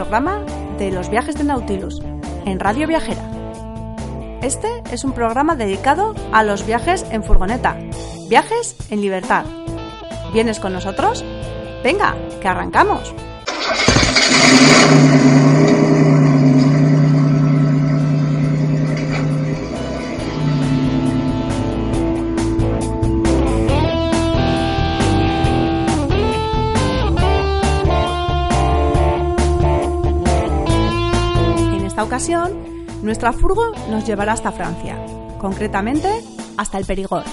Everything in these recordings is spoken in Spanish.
programa de los viajes de Nautilus en Radio Viajera. Este es un programa dedicado a los viajes en furgoneta, viajes en libertad. ¿Vienes con nosotros? Venga, que arrancamos. Ocasión, nuestra furgo nos llevará hasta Francia, concretamente hasta el Perigord.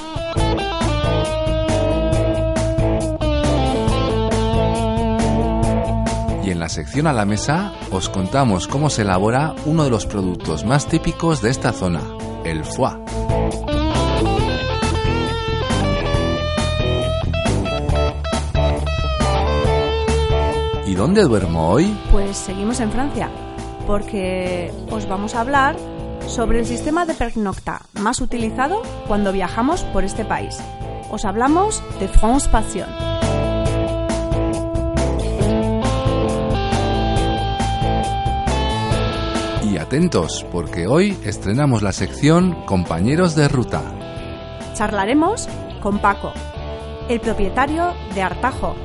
Y en la sección a la mesa os contamos cómo se elabora uno de los productos más típicos de esta zona, el foie. ¿Y dónde duermo hoy? Pues seguimos en Francia, porque os vamos a hablar sobre el sistema de pernocta más utilizado cuando viajamos por este país. Os hablamos de France Passion. Y atentos, porque hoy estrenamos la sección Compañeros de Ruta. Charlaremos con Paco, el propietario de Artajo,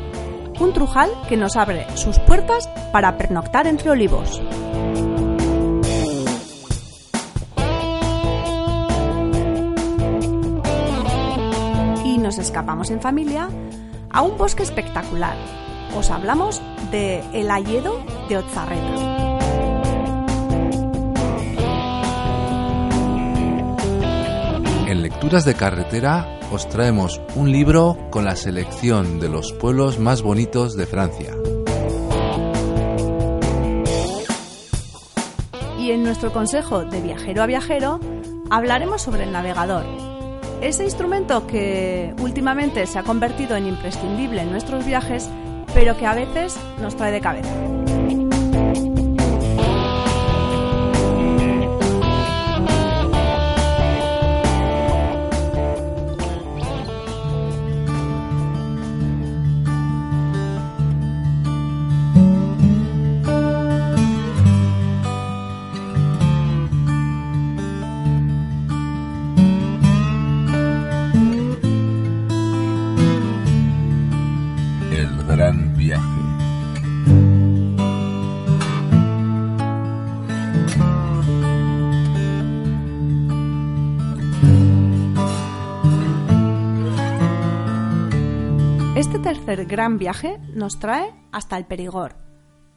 un trujal que nos abre sus puertas para pernoctar entre olivos. Y nos escapamos en familia a un bosque espectacular. Os hablamos de El Ayedo de Otzarreta. En Lecturas de Carretera os traemos un libro con la selección de los pueblos más bonitos de Francia. Y en nuestro consejo de viajero a viajero hablaremos sobre el navegador. Ese instrumento que últimamente se ha convertido en imprescindible en nuestros viajes, pero que a veces nos trae de cabeza. Tercer gran viaje nos trae hasta el Perigord,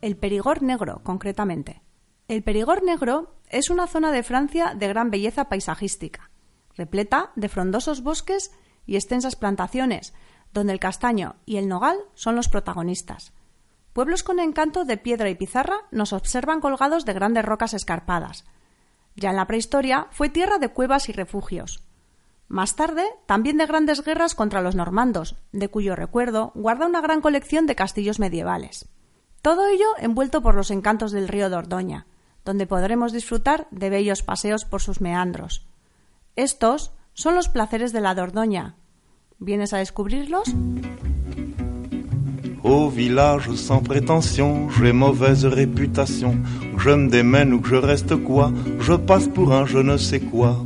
el Perigord negro concretamente. El Perigord negro es una zona de Francia de gran belleza paisajística, repleta de frondosos bosques y extensas plantaciones, donde el castaño y el nogal son los protagonistas. Pueblos con encanto de piedra y pizarra nos observan colgados de grandes rocas escarpadas. Ya en la prehistoria fue tierra de cuevas y refugios. Más tarde, también de grandes guerras contra los normandos, de cuyo recuerdo guarda una gran colección de castillos medievales. Todo ello envuelto por los encantos del río Dordoña, donde podremos disfrutar de bellos paseos por sus meandros. Estos son los placeres de la Dordoña. ¿Vienes a descubrirlos? Au village sans prétention, j'ai mauvaise réputation. Je me démène ou que je reste quoi, je passe pour un je ne sais quoi.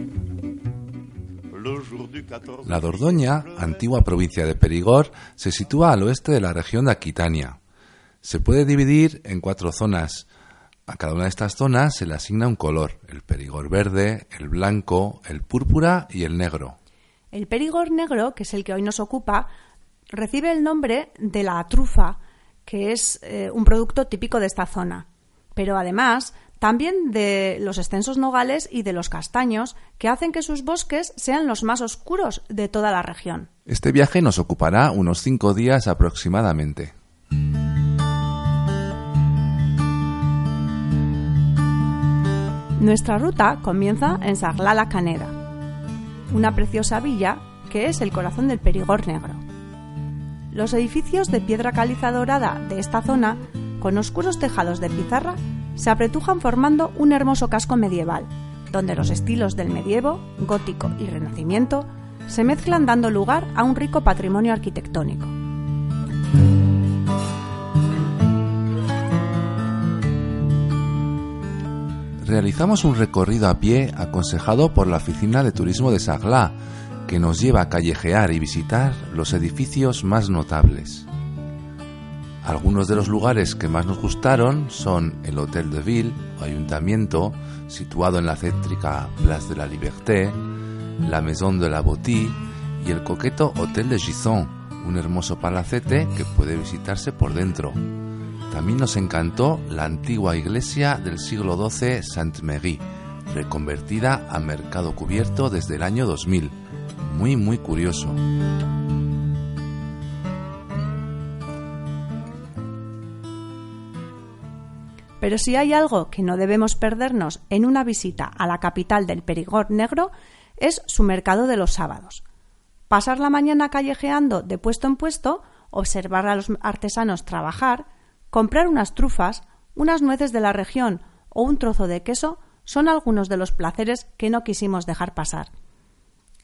La Dordoña, antigua provincia de Perigord, se sitúa al oeste de la región de Aquitania. Se puede dividir en cuatro zonas. A cada una de estas zonas se le asigna un color, el Perigord verde, el blanco, el púrpura y el negro. El Perigord negro, que es el que hoy nos ocupa, recibe el nombre de la trufa, que es eh, un producto típico de esta zona. Pero además, también de los extensos nogales y de los castaños, que hacen que sus bosques sean los más oscuros de toda la región. Este viaje nos ocupará unos cinco días aproximadamente. Nuestra ruta comienza en Sarlat-la-Caneda, una preciosa villa que es el corazón del Perigord Negro. Los edificios de piedra caliza dorada de esta zona, con oscuros tejados de pizarra, se apretujan formando un hermoso casco medieval, donde los estilos del medievo, gótico y renacimiento se mezclan dando lugar a un rico patrimonio arquitectónico. Realizamos un recorrido a pie aconsejado por la Oficina de Turismo de Sagla, que nos lleva a callejear y visitar los edificios más notables. Algunos de los lugares que más nos gustaron son el Hotel de Ville, o ayuntamiento, situado en la céntrica Place de la Liberté, la Maison de la Boutique y el coqueto Hotel de Gisson, un hermoso palacete que puede visitarse por dentro. También nos encantó la antigua iglesia del siglo XII Sainte-Marie, reconvertida a mercado cubierto desde el año 2000. Muy, muy curioso. Pero si hay algo que no debemos perdernos en una visita a la capital del Perigord Negro es su mercado de los sábados. Pasar la mañana callejeando de puesto en puesto, observar a los artesanos trabajar, comprar unas trufas, unas nueces de la región o un trozo de queso son algunos de los placeres que no quisimos dejar pasar.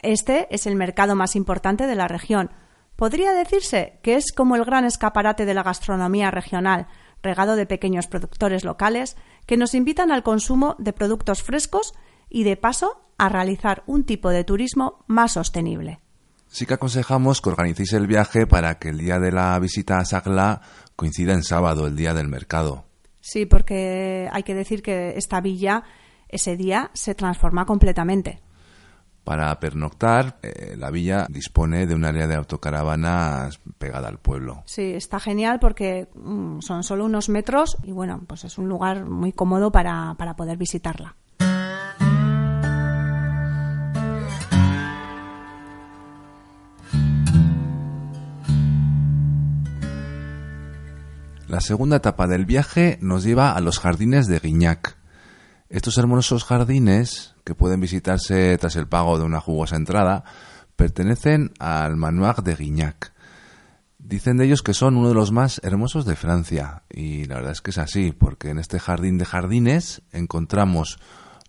Este es el mercado más importante de la región. Podría decirse que es como el gran escaparate de la gastronomía regional, regado de pequeños productores locales que nos invitan al consumo de productos frescos y de paso a realizar un tipo de turismo más sostenible. Sí que aconsejamos que organicéis el viaje para que el día de la visita a Sagla coincida en sábado, el día del mercado. Sí, porque hay que decir que esta villa ese día se transforma completamente. Para pernoctar, eh, la villa dispone de un área de autocaravanas pegada al pueblo. Sí, está genial porque mm, son solo unos metros y bueno, pues es un lugar muy cómodo para, para poder visitarla. La segunda etapa del viaje nos lleva a los jardines de Guignac. Estos hermosos jardines, que pueden visitarse tras el pago de una jugosa entrada, pertenecen al Manoir de Guignac. Dicen de ellos que son uno de los más hermosos de Francia, y la verdad es que es así, porque en este jardín de jardines encontramos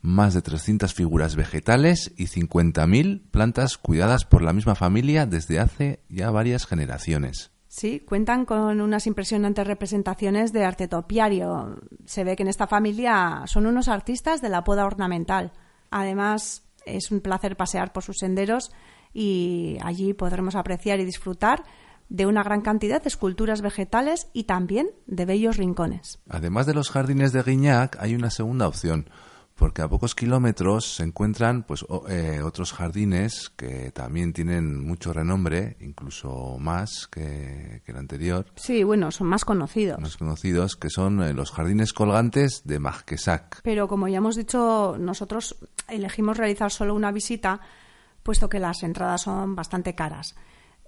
más de 300 figuras vegetales y 50.000 plantas cuidadas por la misma familia desde hace ya varias generaciones. Sí, cuentan con unas impresionantes representaciones de arte topiario. Se ve que en esta familia son unos artistas de la poda ornamental. Además, es un placer pasear por sus senderos y allí podremos apreciar y disfrutar de una gran cantidad de esculturas vegetales y también de bellos rincones. Además de los jardines de Guignac, hay una segunda opción porque a pocos kilómetros se encuentran pues eh, otros jardines que también tienen mucho renombre, incluso más que, el anterior. Sí, bueno, son más conocidos. Más conocidos, que son eh, los jardines colgantes de Marquesac. Pero como ya hemos dicho, nosotros elegimos realizar solo una visita, puesto que las entradas son bastante caras.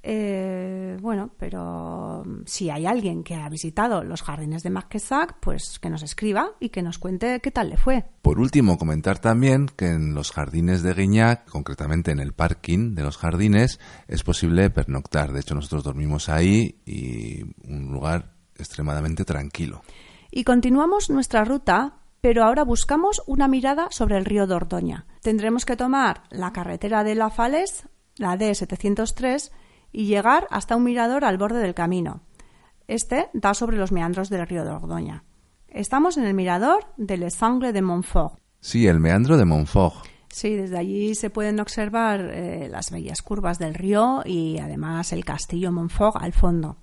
Eh, bueno, pero si hay alguien que ha visitado los jardines de Marquesac, pues que nos escriba y que nos cuente qué tal le fue. Por último, comentar también que en los jardines de Guignac, concretamente en el parking de los jardines, es posible pernoctar. De hecho, nosotros dormimos ahí y un lugar extremadamente tranquilo. Y continuamos nuestra ruta, pero ahora buscamos una mirada sobre el río Dordoña. Tendremos que tomar la carretera de La Fales, la D703, y llegar hasta un mirador al borde del camino. Este da sobre los meandros del río Dordoña. Estamos en el mirador de Les Sangles de Montfort. Sí, el meandro de Montfort. Sí, desde allí se pueden observar eh, las bellas curvas del río y además el castillo Montfort al fondo.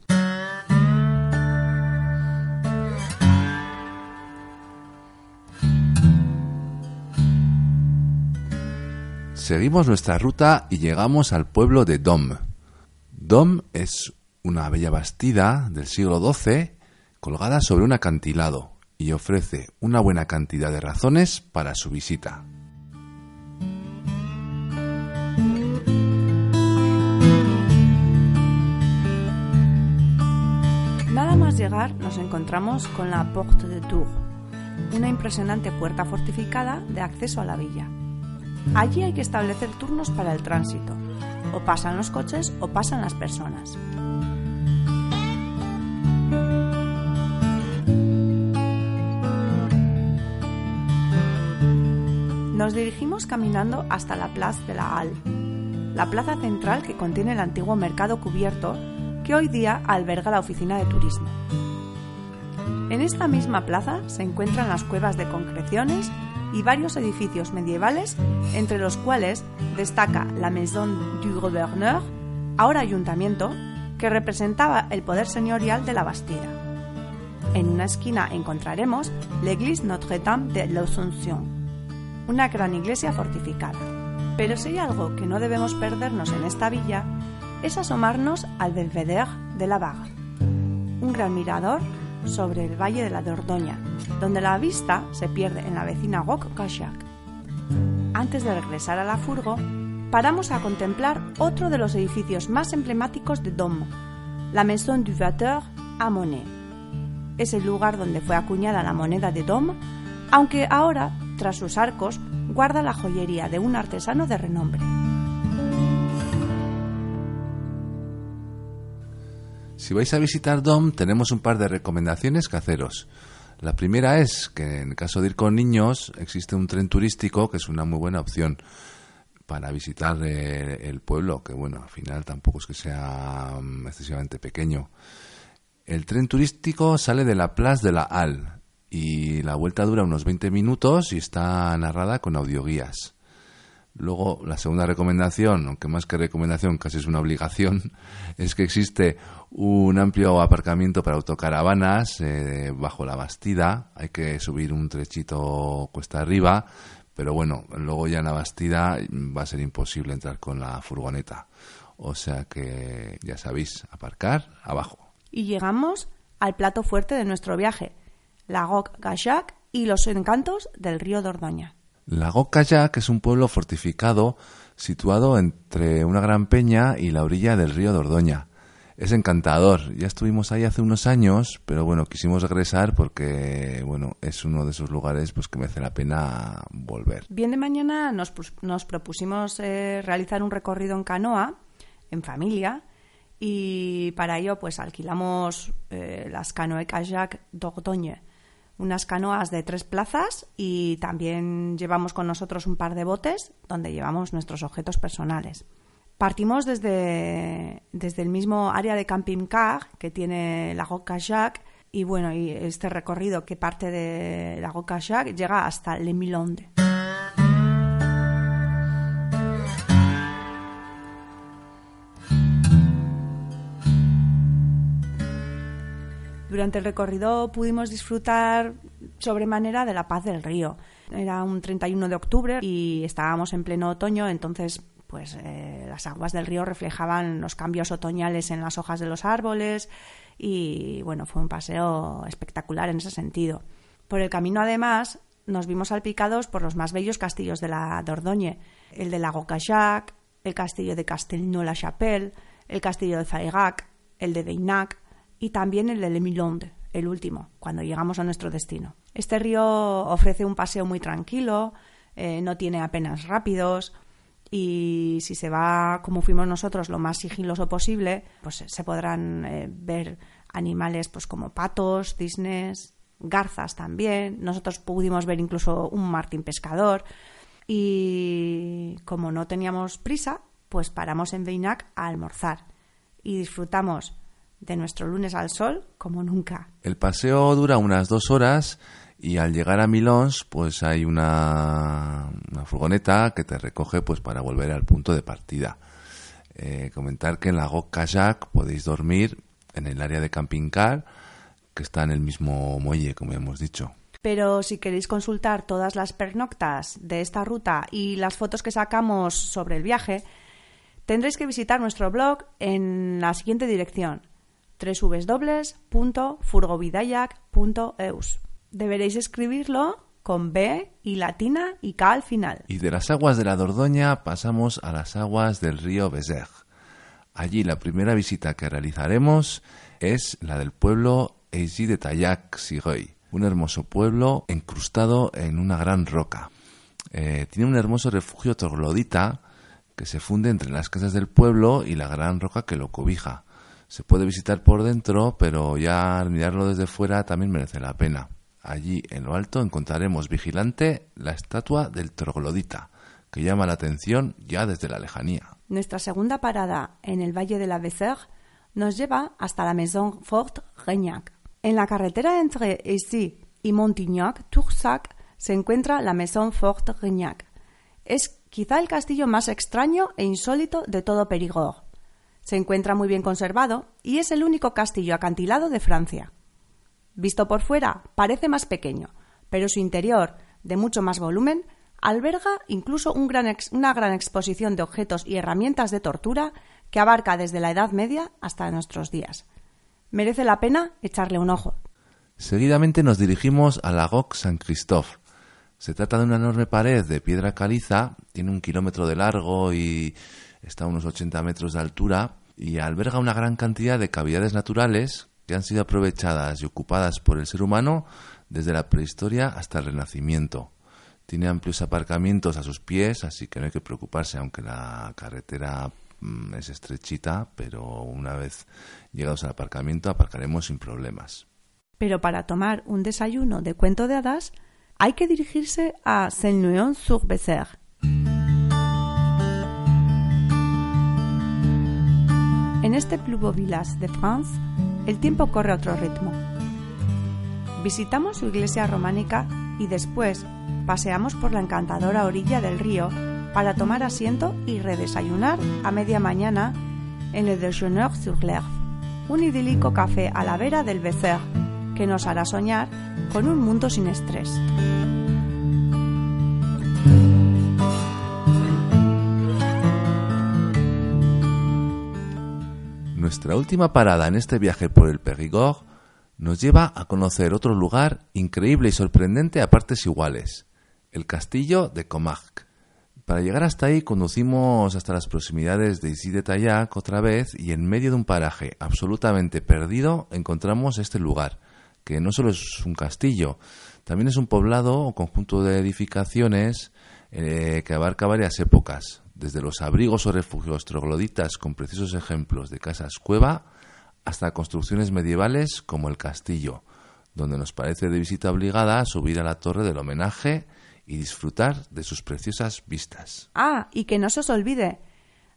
Seguimos nuestra ruta y llegamos al pueblo de Dom. Dom es una bella bastida del siglo XII colgada sobre un acantilado y ofrece una buena cantidad de razones para su visita. Nada más llegar nos encontramos con la Porte de Tours, una impresionante puerta fortificada de acceso a la villa. Allí hay que establecer turnos para el tránsito. O pasan los coches o pasan las personas. Nos dirigimos caminando hasta la Plaza de la Halle, la plaza central que contiene el antiguo mercado cubierto que hoy día alberga la oficina de turismo. En esta misma plaza se encuentran las cuevas de concreciones y varios edificios medievales, entre los cuales destaca la Maison du Gouverneur, ahora ayuntamiento, que representaba el poder señorial de la Bastida. En una esquina encontraremos l'Église Notre-Dame de l'Assomption, una gran iglesia fortificada. Pero si hay algo que no debemos perdernos en esta villa, es asomarnos al Belvedere de la Vaga, un gran mirador sobre el valle de la Dordoña, donde la vista se pierde en la vecina Cachac. Antes de regresar a la furgo, paramos a contemplar otro de los edificios más emblemáticos de Dom, la Maison du Vateur à Monet. Es el lugar donde fue acuñada la moneda de Dom, aunque ahora tras sus arcos, guarda la joyería de un artesano de renombre. Si vais a visitar DOM, tenemos un par de recomendaciones que haceros. La primera es que en caso de ir con niños, existe un tren turístico que es una muy buena opción para visitar eh, el pueblo, que bueno, al final tampoco es que sea mm, excesivamente pequeño. El tren turístico sale de la Plaza de la Halle, y la vuelta dura unos 20 minutos y está narrada con audioguías. Luego, la segunda recomendación, aunque más que recomendación, casi es una obligación, es que existe un amplio aparcamiento para autocaravanas eh, bajo la Bastida. Hay que subir un trechito cuesta arriba, pero bueno, luego ya en la Bastida va a ser imposible entrar con la furgoneta. O sea que ya sabéis, aparcar abajo. Y llegamos al plato fuerte de nuestro viaje, la Gok Gajak y los encantos del río Dordoña. La Gok Gajak es un pueblo fortificado situado entre una gran peña y la orilla del río Dordoña. Es encantador. Ya estuvimos ahí hace unos años, pero bueno, quisimos regresar porque, bueno, es uno de esos lugares pues que merece la pena volver. Bien de mañana nos, nos propusimos eh, realizar un recorrido en canoa, en familia, y para ello pues alquilamos eh, las canoe kayak Dordogne unas canoas de tres plazas y también llevamos con nosotros un par de botes donde llevamos nuestros objetos personales. Partimos desde, desde el mismo área de camping car que tiene la Roca Jacques y bueno, y este recorrido que parte de la Roca Jacques llega hasta Le Milonde. Durante el recorrido pudimos disfrutar sobremanera de la paz del río. Era un 31 de octubre y estábamos en pleno otoño, entonces pues eh, las aguas del río reflejaban los cambios otoñales en las hojas de los árboles y bueno, fue un paseo espectacular en ese sentido. Por el camino además nos vimos salpicados por los más bellos castillos de la Dordogne, el de Lago Cajac, el castillo de Castelnau-la-Chapelle, el castillo de Faigac, el de Deinac, y también el de Le el último, cuando llegamos a nuestro destino. Este río ofrece un paseo muy tranquilo, eh, no tiene apenas rápidos y si se va como fuimos nosotros lo más sigiloso posible, pues se podrán eh, ver animales pues como patos, cisnes, garzas también. Nosotros pudimos ver incluso un martín pescador y como no teníamos prisa, pues paramos en Veinac a almorzar y disfrutamos de nuestro lunes al sol como nunca. El paseo dura unas dos horas y al llegar a Milons pues hay una, furgoneta que te recoge pues para volver al punto de partida. Eh, comentar que en la Gok Kayak podéis dormir en el área de camping car que está en el mismo muelle como hemos dicho. Pero si queréis consultar todas las pernoctas de esta ruta y las fotos que sacamos sobre el viaje, tendréis que visitar nuestro blog en la siguiente dirección www.furgovidayak.eus. Deberéis escribirlo con B y latina y K al final. Y de las aguas de la Dordoña pasamos a las aguas del río Bezer. Allí la primera visita que realizaremos es la del pueblo Eiji de Tayak Sigoy. un hermoso pueblo incrustado en una gran roca. Eh, tiene un hermoso refugio troglodita que se funde entre las casas del pueblo y la gran roca que lo cobija. Se puede visitar por dentro, pero ya mirarlo desde fuera también merece la pena. Allí en lo alto encontraremos vigilante la estatua del troglodita, que llama la atención ya desde la lejanía. Nuestra segunda parada en el Valle de la Vézère nos lleva hasta la Maison Fort Regnac. En la carretera entre Issy y Montignac-Toursac se encuentra la Maison Fort Regnac. Es quizá el castillo más extraño e insólito de todo Périgord. Se encuentra muy bien conservado y es el único castillo acantilado de Francia. Visto por fuera, parece más pequeño, pero su interior, de mucho más volumen, alberga incluso una gran exposición de objetos y herramientas de tortura que abarca desde la Edad Media hasta nuestros días. Merece la pena echarle un ojo. Seguidamente nos dirigimos a la Roque Saint-Christophe. Se trata de una enorme pared de piedra caliza, tiene un kilómetro de largo y está a unos 80 metros de altura y alberga una gran cantidad de cavidades naturales que han sido aprovechadas y ocupadas por el ser humano desde la prehistoria hasta el Renacimiento. Tiene amplios aparcamientos a sus pies, así que no hay que preocuparse, aunque la carretera mm, es estrechita, pero una vez llegados al aparcamiento aparcaremos sin problemas. Pero para tomar un desayuno de cuento de hadas hay que dirigirse a Saint-Nouillon-sur-Bézère. En este Club Village de France, el tiempo corre a otro ritmo. Visitamos su iglesia románica y después paseamos por la encantadora orilla del río para tomar asiento y redesayunar a media mañana en Le Déjeuner sur l'Herbe, un idílico café a la vera del Bézère que nos hará soñar con un mundo sin estrés. Nuestra última parada en este viaje por el Périgord nos lleva a conocer otro lugar increíble y sorprendente a partes iguales, el castillo de Comarque. Para llegar hasta ahí conducimos hasta las proximidades de Issy de otra vez y en medio de un paraje absolutamente perdido encontramos este lugar, que no solo es un castillo, también es un poblado o conjunto de edificaciones eh, que abarca varias épocas, desde los abrigos o refugios trogloditas con preciosos ejemplos de casas cueva hasta construcciones medievales como el castillo, donde nos parece de visita obligada subir a la torre del homenaje y disfrutar de sus preciosas vistas. Ah, y que no se os olvide,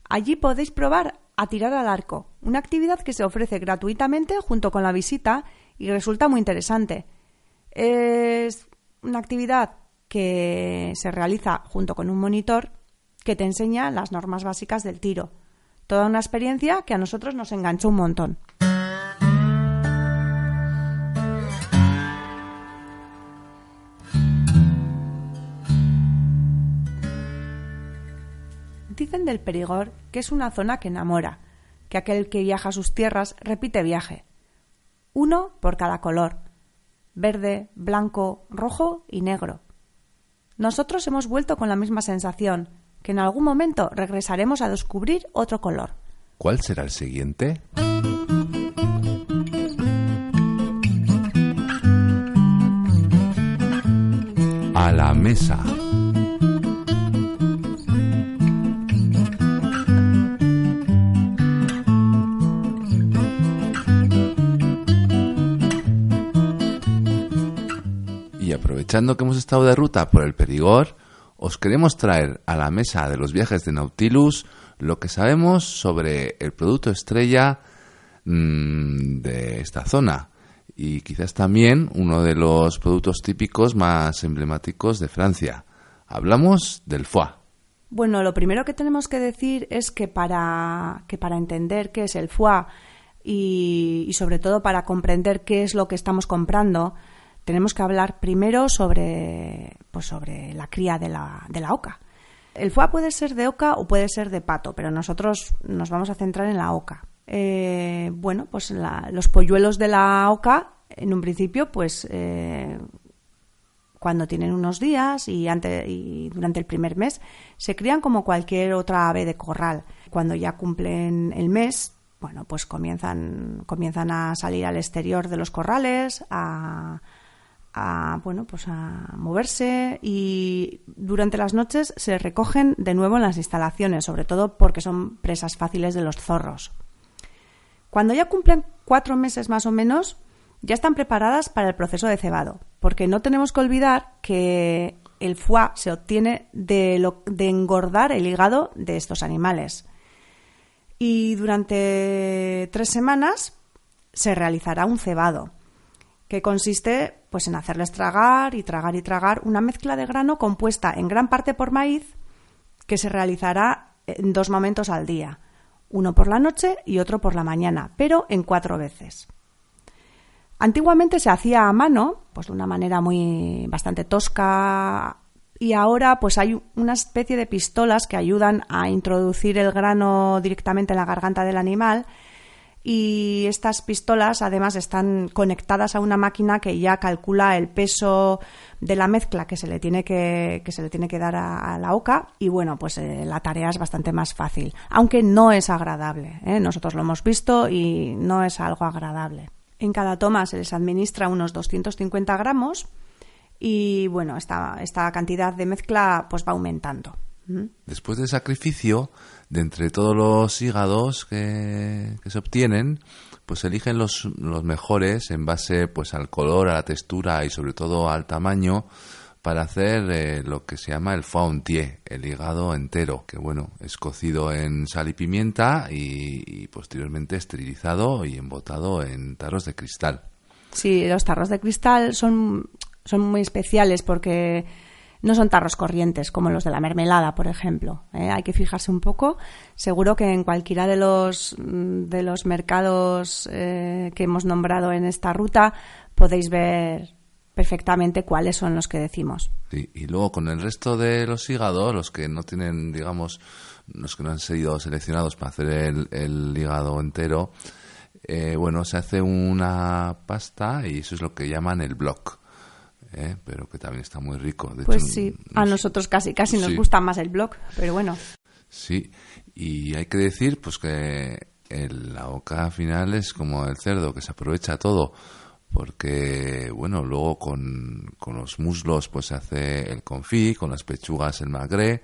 allí podéis probar a tirar al arco, una actividad que se ofrece gratuitamente junto con la visita y resulta muy interesante. Es una actividad que se realiza junto con un monitor que te enseña las normas básicas del tiro. Toda una experiencia que a nosotros nos enganchó un montón. Dicen del Perigord que es una zona que enamora, que aquel que viaja a sus tierras repite viaje. Uno por cada color, verde, blanco, rojo y negro. Nosotros hemos vuelto con la misma sensación, que en algún momento regresaremos a descubrir otro color. ¿Cuál será el siguiente? A la mesa. Y aprovechando que hemos estado de ruta por el Perigord, os queremos traer a la mesa de los viajes de Nautilus lo que sabemos sobre el producto estrella mm, de esta zona y quizás también uno de los productos típicos más emblemáticos de Francia. Hablamos del foie. Bueno, lo primero que tenemos que decir es que para, que para entender qué es el foie y sobre todo para comprender qué es lo que estamos comprando, tenemos que hablar primero sobre, pues sobre la cría de la, de la oca. El foie puede ser de oca o puede ser de pato, pero nosotros nos vamos a centrar en la oca. Eh, bueno, pues los polluelos de la oca, en un principio, pues eh, cuando tienen unos días y, y durante el primer mes, se crían como cualquier otra ave de corral. Cuando ya cumplen el mes, bueno, pues comienzan, comienzan a salir al exterior de los corrales, a, a, bueno, pues a moverse y durante las noches se recogen de nuevo en las instalaciones, sobre todo porque son presas fáciles de los zorros. Cuando ya cumplen cuatro meses más o menos, ya están preparadas para el proceso de cebado, porque no tenemos que olvidar que el foie se obtiene de, lo, de engordar el hígado de estos animales. Y durante tres semanas se realizará un cebado, que consiste pues, en hacerles tragar y tragar y tragar una mezcla de grano compuesta en gran parte por maíz que se realizará en dos momentos al día, uno por la noche y otro por la mañana, pero en cuatro veces. Antiguamente se hacía a mano, pues de una manera muy bastante tosca, y ahora pues hay una especie de pistolas que ayudan a introducir el grano directamente en la garganta del animal y estas pistolas además están conectadas a una máquina que ya calcula el peso de la mezcla que se le tiene que, que se le tiene que dar a, la oca y bueno pues eh, la tarea es bastante más fácil aunque no es agradable ¿eh? nosotros lo hemos visto y no es algo agradable en cada toma se les administra unos 250 gramos y bueno, esta, esta cantidad de mezcla pues va aumentando. ¿Mm? Después del sacrificio, de entre todos los hígados que, se obtienen, pues eligen los, los, mejores en base pues al color, a la textura y sobre todo al tamaño para hacer eh, lo que se llama el fauntier, el hígado entero, que bueno, es cocido en sal y pimienta y, posteriormente esterilizado y embotado en tarros de cristal. Sí, los tarros de cristal son, son muy especiales porque no son tarros corrientes como los de la mermelada, por ejemplo. ¿eh? Hay que fijarse un poco. Seguro que en cualquiera de los, de los mercados eh, que hemos nombrado en esta ruta podéis ver perfectamente cuáles son los que decimos. y luego con el resto de los hígados, los que no tienen, digamos, los que no han sido seleccionados para hacer el, hígado entero, eh, bueno, se hace una pasta y eso es lo que llaman el block. ¿Eh? pero que también está muy rico. pues sí, a nosotros casi casi nos gusta más el block, pero bueno. Sí, y hay que decir pues que la boca final es como el cerdo, que se aprovecha todo porque bueno luego con, con, los muslos pues se hace el confit con las pechugas el magre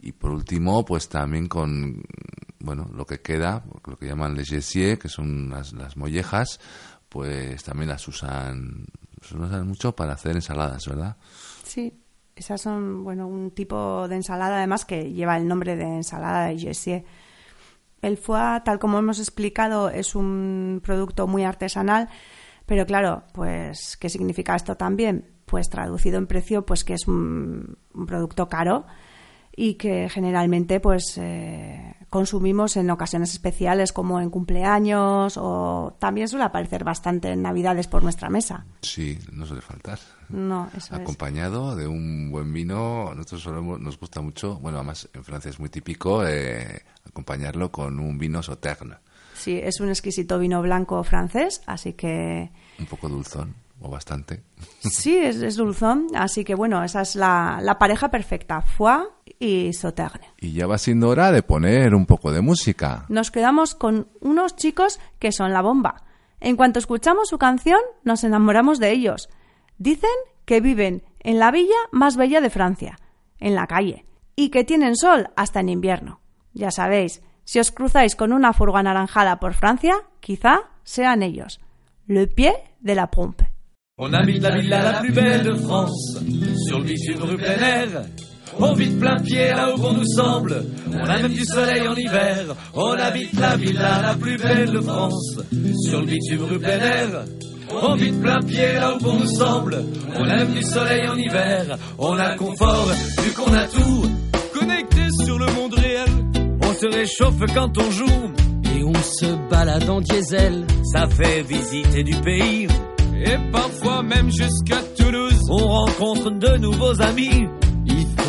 y por último pues también con bueno lo que queda lo que llaman les que son las, las mollejas pues también las usan, usan mucho para hacer ensaladas verdad sí esas son bueno un tipo de ensalada además que lleva el nombre de ensalada de gessier el foie tal como hemos explicado es un producto muy artesanal pero claro, pues, ¿qué significa esto también? Pues traducido en precio, pues que es un, producto caro y que generalmente pues eh, consumimos en ocasiones especiales como en cumpleaños o también suele aparecer bastante en navidades por nuestra mesa. Sí, no suele faltar. No, eso Acompañado de un buen vino, nosotros solemos, nos gusta mucho, bueno, además en Francia es muy típico eh, acompañarlo con un vino sauterne. Sí, es un exquisito vino blanco francés, así que... Un poco dulzón, o bastante. Sí, es, dulzón, así que bueno, esa es la, la pareja perfecta, foie y sauterne. Y ya va siendo hora de poner un poco de música. Nos quedamos con unos chicos que son la bomba. En cuanto escuchamos su canción, nos enamoramos de ellos. Dicen que viven en la villa más bella de Francia, en la calle, y que tienen sol hasta en invierno. Ya sabéis, si os cruzáis con una furga anaranjada por Francia, quizá sean ellos. Le pied de la pompe. On habite la villa la plus belle de France, sur le bitume rue plein air. On vit plein pied là où bon nous semble, on a du soleil en hiver. On habite la villa la plus belle de France, sur le bitume rue plein. On vit plein pied là où bon nous semble, on a même du soleil en hiver. On a confort, vu qu'on a tout, connecté sur le monde réel se réchauffe quand on joue. Et on se balade en diesel. Ça fait visiter du pays. Et parfois même jusqu'à Toulouse. On rencontre de nouveaux amis.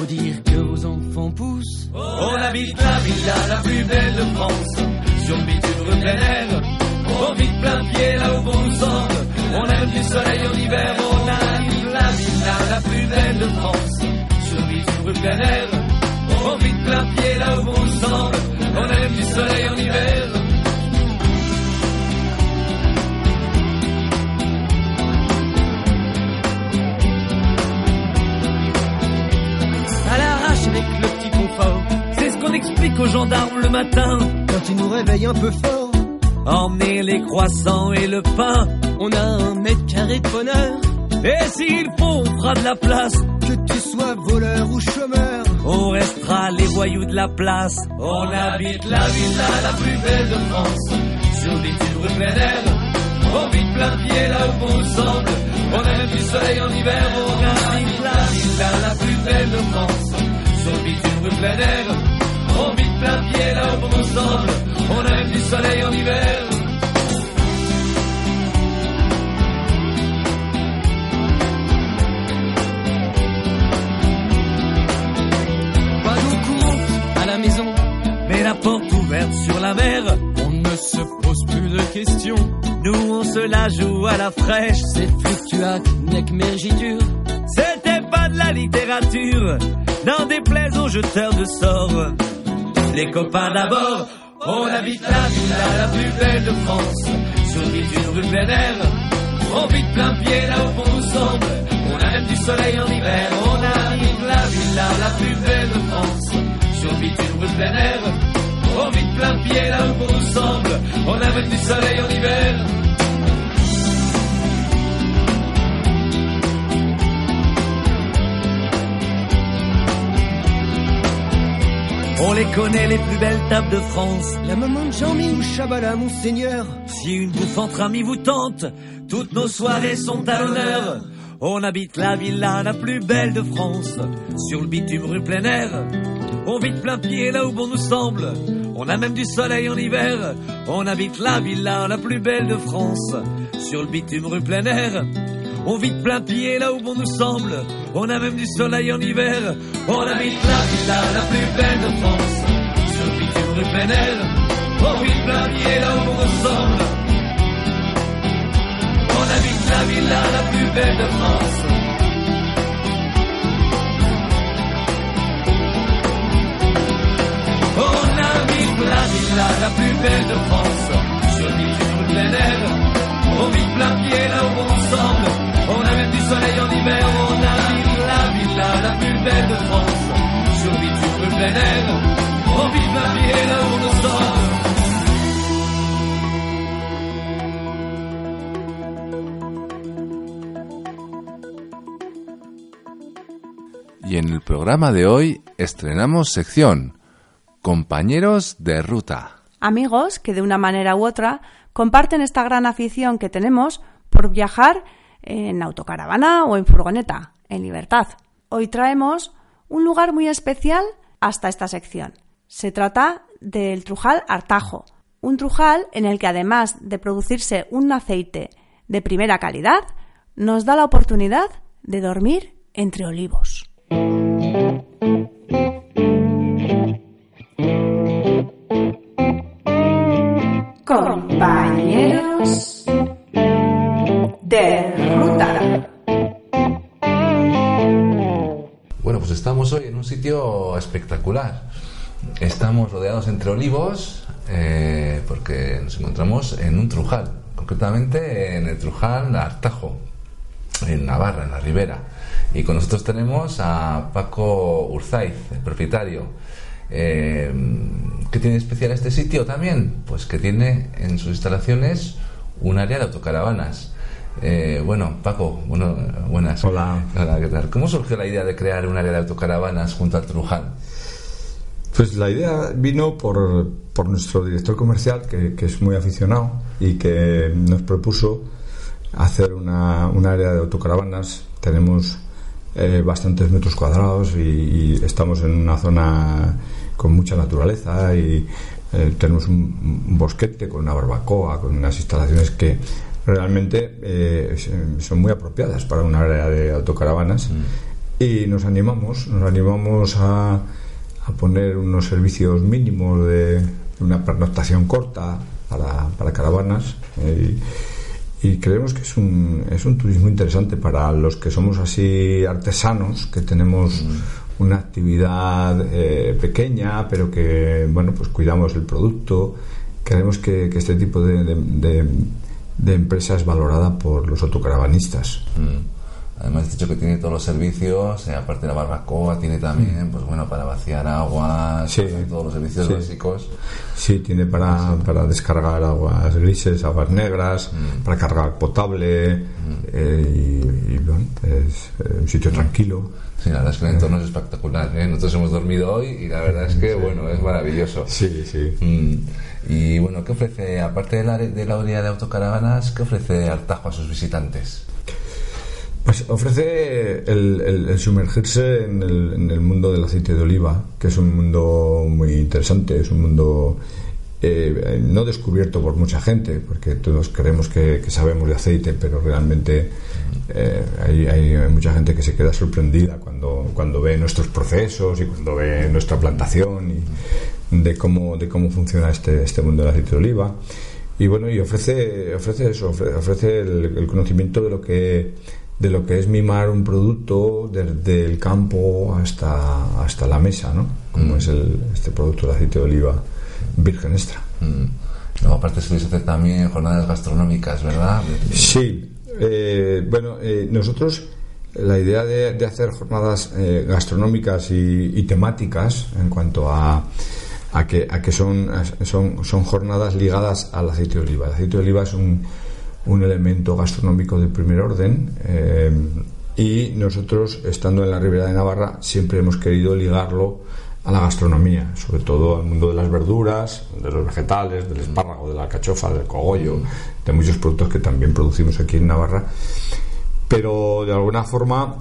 Dire que vos enfants poussent. On habite la villa la plus belle de France. Sur le bitume plein. On vit plein pied là où bon semble. On aime du soleil en hiver. On habite la villa la plus belle de France. Sur le bitume plein. On vit plein pied là où on semble, on aime du soleil en hiver. Qu'on explique aux gendarmes le matin. Quand ils nous réveillent un peu fort, Emmener les croissants et le pain. on a un mètre carré de bonheur. Et s'il faut, on fera de la place. Que tu sois voleur ou chômeur, On restera les voyous de la place. On habite la villa la plus belle de France. Sur le bitume rue plein air. On vit plein pied là où bon nous semble. On a même du soleil en hiver. On habite la villa la plus belle de France. Le bitume rue plein air. On vit plein pied là où nous semble. On a même du soleil en hiver. pas d'eau courante à la maison. Mais la porte ouverte sur la mer. On ne se pose plus de questions. Nous on se la joue à la fraîche. C'est fluctuac, nec mergiture. De la littérature, n'en déplaise aux jeteurs de sorts. Les copains d'abord, on habite la villa la plus belle de France, sur bitume rue plein air. On vit plein pied là où bon nous semble, on a même du soleil en hiver. On habite la villa la plus belle de France, sur bitume rue plein air. On vit plein pied là où bon nous semble, on a même du soleil en hiver. On les connaît les plus belles tables de France. La maman de Jean-Mi ou Chabala, monseigneur. Si une bouffe entre amis vous tente, toutes nos soirées sont à l'honneur. On habite la villa la plus belle de France, sur le bitume rue plein air. On vit plein pied là où bon nous semble. On a même du soleil en hiver. On habite la villa la plus belle de France, sur le bitume rue plein air. On vit plein pied là où bon nous semble. On a même du soleil en hiver. On habite la villa la plus belle de France, sur bitume rue plein air. On vit plein pied là où bon nous semble. On habite la villa la plus belle de France. On habite la villa la plus belle de France. Sur le bitume rue plein air. On vit plein pied là où bon belle de France. Sur le bitume rue plein air. On vit plein pied là où bon nous semble. Y en el programa de hoy estrenamos sección Compañeros de Ruta. Amigos que de una manera u otra comparten esta gran afición que tenemos por viajar en autocaravana o en furgoneta, en libertad. Hoy traemos un lugar muy especial hasta esta sección. Se trata del Trujal Artajo, un trujal en el que además de producirse un aceite de primera calidad, nos da la oportunidad de dormir entre olivos. Compañeros de pues estamos hoy en un sitio espectacular. Estamos rodeados entre olivos eh, porque nos encontramos en un trujal, concretamente en el trujal Artajo, en Navarra, en la Ribera. Y con nosotros tenemos a Paco Urzaiz, el propietario. Eh, ¿Qué tiene especial este sitio también? Pues que tiene en sus instalaciones un área de autocaravanas. Eh, bueno, Paco, bueno, buenas. Hola. Hola, ¿qué tal? ¿Cómo surgió la idea de crear un área de autocaravanas junto al Trujal? Pues la idea vino por, por nuestro director comercial, que, que es muy aficionado y que nos propuso hacer una, un área de autocaravanas. Tenemos eh, bastantes metros cuadrados y, y estamos en una zona con mucha naturaleza y eh, tenemos un, un bosquete con una barbacoa, con unas instalaciones que realmente eh, son muy apropiadas para un área de autocaravanas. Y nos animamos, nos animamos a, a poner unos servicios mínimos de una pernoctación corta para, para caravanas eh, y, y creemos que es un, es un turismo interesante para los que somos así artesanos, que tenemos una actividad eh, pequeña, pero que bueno pues cuidamos el producto. Creemos que, que este tipo de, de, de- de empresa es valorada por los autocaravanistas. Mm. Además, he dicho que tiene todos los servicios, eh, aparte de la barbacoa, tiene también, pues bueno, para vaciar agua, Sí. todos los servicios Sí. básicos. Sí, tiene para, para descargar aguas grises, aguas negras, para cargar potable eh, y, y, bueno, es eh, un sitio tranquilo. Sí, la verdad es que el entorno es espectacular. Nosotros hemos dormido hoy y la verdad es que, bueno, es maravilloso. Sí, sí. Mm. Y bueno, ¿qué ofrece, aparte de la, de la orilla de autocaravanas, qué ofrece Artajo a sus visitantes? Pues ofrece el, sumergirse en el mundo del aceite de oliva, que es un mundo muy interesante, es un mundo eh, no descubierto por mucha gente, porque todos creemos que, que sabemos de aceite, pero realmente eh, hay, hay mucha gente que se queda sorprendida cuando, cuando ve nuestros procesos y cuando ve nuestra plantación y de cómo, de cómo funciona este, este mundo del aceite de oliva. Y bueno, y ofrece, ofrece eso, ofre- ofrece el, el conocimiento de lo que de lo que es mimar un producto desde el campo hasta, hasta la mesa, ¿no? Como es el, este producto de aceite de oliva virgen extra. Mm. Luego, aparte, se hacer también jornadas gastronómicas, ¿verdad? Sí, eh, bueno, eh, nosotros la idea de, de hacer jornadas eh, gastronómicas y, y temáticas en cuanto a, a que, a que son, son, son jornadas ligadas al aceite de oliva. El aceite de oliva es un, un elemento gastronómico de primer orden eh, y nosotros, estando en la Ribera de Navarra, siempre hemos querido ligarlo a la gastronomía, sobre todo al mundo de las verduras, de los vegetales, del espárrago, de la cachofa, del cogollo, de muchos productos que también producimos aquí en Navarra. Pero de alguna forma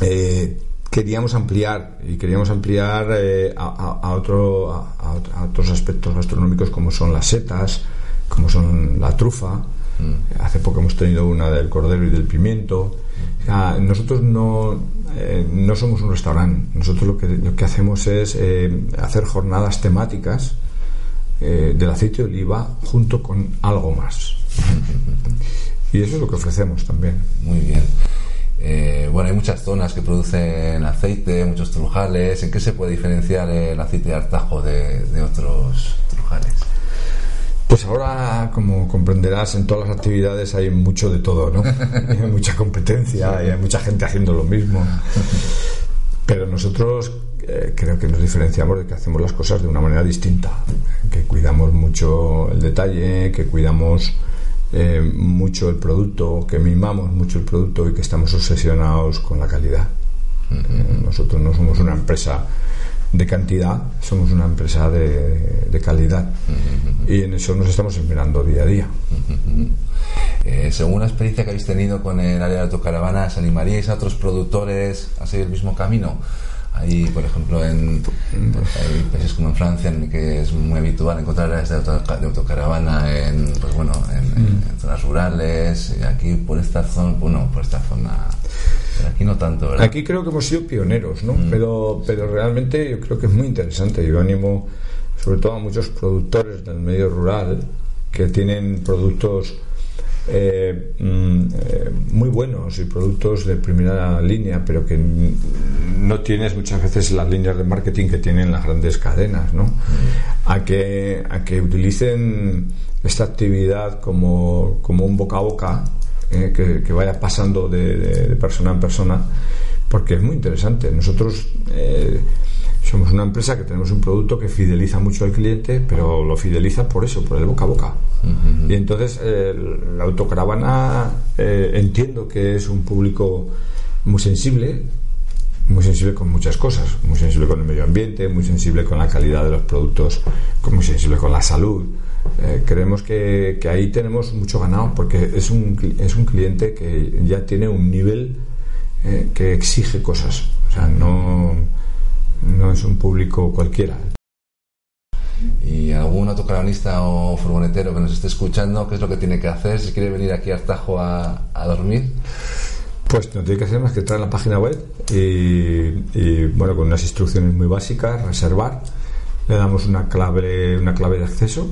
eh, queríamos ampliar y queríamos ampliar eh, a, otro- a- a ot- a otros aspectos gastronómicos como son las setas, como son la trufa. Hace poco hemos tenido una del cordero y del pimiento. O sea, nosotros no, eh, no somos un restaurante. Nosotros lo que, lo que hacemos es eh, hacer jornadas temáticas eh, del aceite de oliva junto con algo más. Y eso es lo que ofrecemos también. Muy bien. Eh, bueno, hay muchas zonas que producen aceite, muchos trujales. ¿En qué se puede diferenciar el aceite de Artajo de, de otros trujales? Pues ahora, como comprenderás, en todas las actividades hay mucho de todo, ¿no? hay mucha competencia y hay mucha gente haciendo lo mismo. Pero nosotros eh, creo que nos diferenciamos de que hacemos las cosas de una manera distinta, que cuidamos mucho el detalle, que cuidamos eh, mucho el producto, que mimamos mucho el producto y que estamos obsesionados con la calidad. Eh, nosotros no somos una empresa de cantidad, somos una empresa de, de calidad y en eso nos estamos esperando día a día. Eh, según la experiencia que habéis tenido con el área de autocaravanas, ¿animaríais a otros productores a seguir el mismo camino? Hay, por ejemplo, en hay países como en Francia, en que es muy habitual encontrar áreas de, auto- de autocaravana en, pues bueno, en, en- en zonas rurales. Y aquí, por esta zona, bueno, por esta zona, aquí no tanto, ¿verdad? Aquí creo que hemos sido pioneros, ¿no? Pero, pero realmente yo creo que es muy interesante. Yo animo sobre todo a muchos productores del medio rural que tienen productos eh, mm, eh, muy buenos y productos de primera línea, pero que no tienes muchas veces las líneas de marketing que tienen las grandes cadenas, ¿no? A que, a que utilicen esta actividad como, como un boca a boca eh, que, que vaya pasando de, de- de persona en persona, porque es muy interesante. Nosotros eh, somos una empresa que tenemos un producto que fideliza mucho al cliente, pero lo fideliza por eso, por el boca a boca. Y entonces eh, la autocaravana eh, entiendo que es un público muy sensible, muy sensible con muchas cosas, muy sensible con el medio ambiente, muy sensible con la calidad de los productos, muy sensible con la salud. Eh, creemos que, que ahí tenemos mucho ganado porque es un, es un cliente que ya tiene un nivel eh, que exige cosas. O sea, no, no es un público cualquiera. Y algún autocaravanista o furgonetero que nos esté escuchando, ¿qué es lo que tiene que hacer si quiere venir aquí a Artajo a, a dormir? Pues no tiene que hacer más que entrar en la página web y, bueno, con unas instrucciones muy básicas, reservar. Le damos una clave, una clave de acceso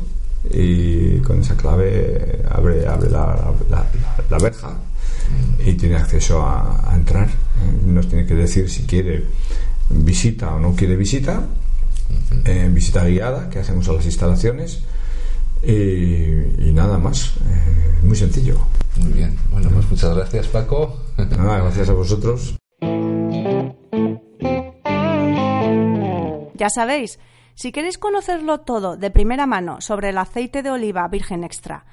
y con esa clave abre, abre la, la- la- verja y tiene acceso a, entrar. Nos tiene que decir si quiere visita o no quiere visita, eh, visita guiada que hacemos a las instalaciones y, y nada más. Eh, muy sencillo. Muy bien. Bueno, pues muchas gracias, Paco. Nada, gracias a vosotros. Ya sabéis, si queréis conocerlo todo de primera mano sobre el aceite de oliva virgen extra,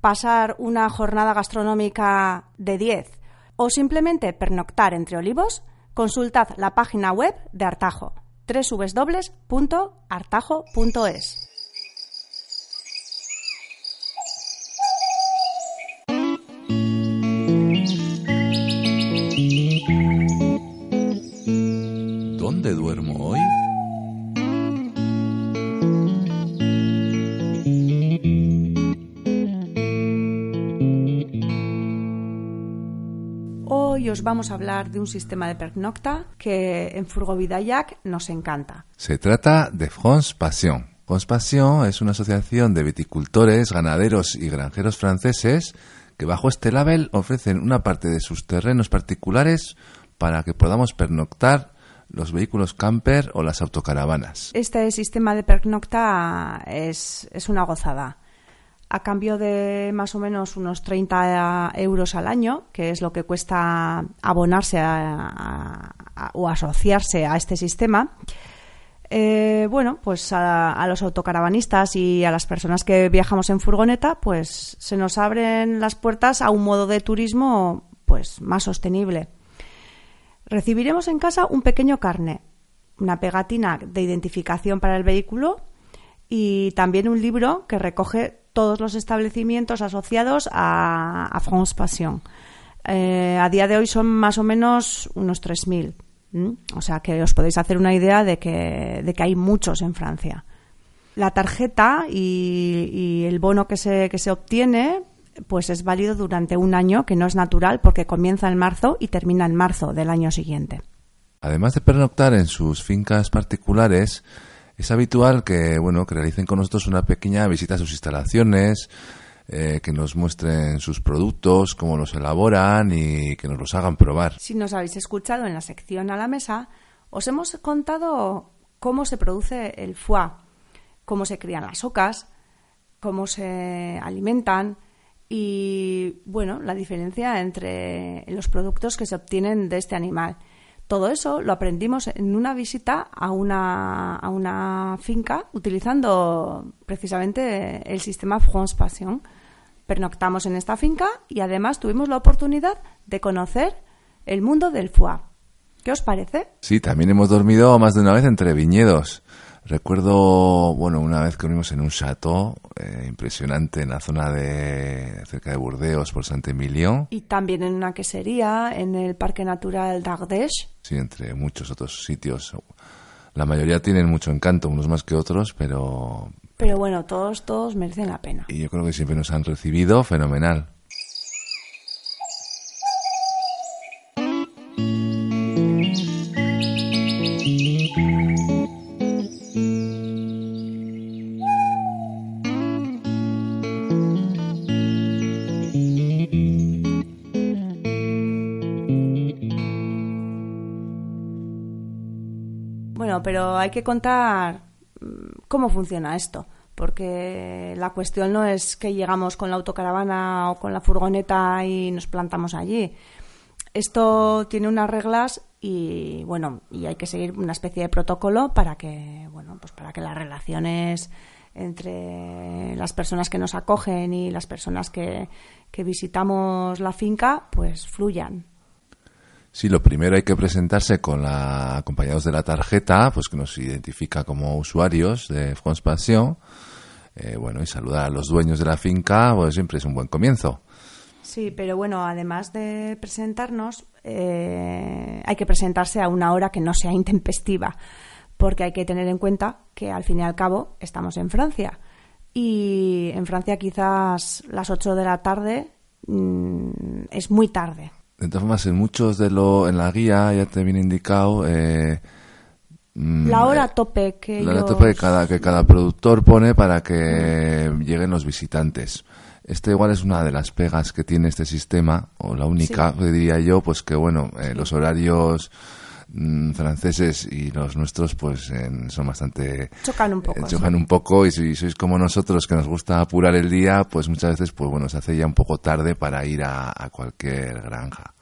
pasar una jornada gastronómica de 10 o simplemente pernoctar entre olivos, consultad la página web de Artajo www.artajo.es. ¿Dónde duermo hoy? Hoy os vamos a hablar de un sistema de pernocta que en Furgovidayac nos encanta. Se trata de France Passion. France Passion es una asociación de viticultores, ganaderos y granjeros franceses que bajo este label ofrecen una parte de sus terrenos particulares para que podamos pernoctar los vehículos camper o las autocaravanas. Este sistema de pernocta es, es una gozada. A cambio de más o menos unos 30 euros al año, que es lo que cuesta abonarse a- o asociarse a este sistema, eh, bueno, pues a, a los autocaravanistas y a las personas que viajamos en furgoneta, pues se nos abren las puertas a un modo de turismo pues más sostenible. Recibiremos en casa un pequeño carnet, una pegatina de identificación para el vehículo y también un libro que recoge todos los establecimientos asociados a, France Passion. Eh, a día de hoy son más o menos unos 3.000. ¿m? O sea que os podéis hacer una idea de que, de que hay muchos en Francia. La tarjeta y, y el bono que se, que se obtiene pues es válido durante un año, que no es natural porque comienza en marzo y termina en marzo del año siguiente. Además de pernoctar en sus fincas particulares, es habitual que, bueno, que realicen con nosotros una pequeña visita a sus instalaciones, eh, que nos muestren sus productos, cómo los elaboran y que nos los hagan probar. Si nos habéis escuchado en la sección a la mesa, os hemos contado cómo se produce el foie, cómo se crían las ocas, cómo se alimentan y, bueno, la diferencia entre los productos que se obtienen de este animal. Todo eso lo aprendimos en una visita a una, a una finca utilizando precisamente el sistema France Passion. Pernoctamos en esta finca y además tuvimos la oportunidad de conocer el mundo del foie. ¿Qué os parece? Sí, también hemos dormido más de una vez entre viñedos. Recuerdo, bueno, una vez que dormimos en un chateau eh, impresionante en la zona de cerca de Burdeos por Saint-Emilion, Y también en una quesería en el Parque Natural d'Ardèche. sí, entre muchos otros sitios. La mayoría tienen mucho encanto, unos más que otros, pero Pero bueno, todos, todos merecen la pena. y yo creo que siempre nos han recibido fenomenal. Bueno, pero hay que contar mm, cómo funciona esto, porque la cuestión no es que llegamos con la autocaravana o con la furgoneta y nos plantamos allí. Esto tiene unas reglas y bueno, y hay que seguir una especie de protocolo para que, bueno, pues para que las relaciones entre las personas que nos acogen y las personas que, que visitamos la finca, pues fluyan. Sí, lo primero hay que presentarse con la, acompañados de la tarjeta, pues que nos identifica como usuarios de France Passion. Eh, bueno, y saludar a los dueños de la finca, pues siempre es un buen comienzo. Sí, pero bueno, además de presentarnos, eh, hay que presentarse a una hora que no sea intempestiva, porque hay que tener en cuenta que al fin y al cabo estamos en Francia. Y en Francia quizás las 8 de la tarde mm, es muy tarde. De todas formas, en muchos de lo, en la guía ya te viene indicado eh, mm, La hora eh, tope que la hora ellos- tope que cada, que cada productor pone para que lleguen los visitantes. Este igual es una de las pegas que tiene este sistema, o la única, Sí. diría yo, pues que bueno, eh, los horarios mm, franceses y los nuestros pues en- son bastante Chocan un poco, eh, chocan un poco y si sois como nosotros que nos gusta apurar el día pues muchas veces pues bueno se hace ya un poco tarde para ir a, a cualquier granja.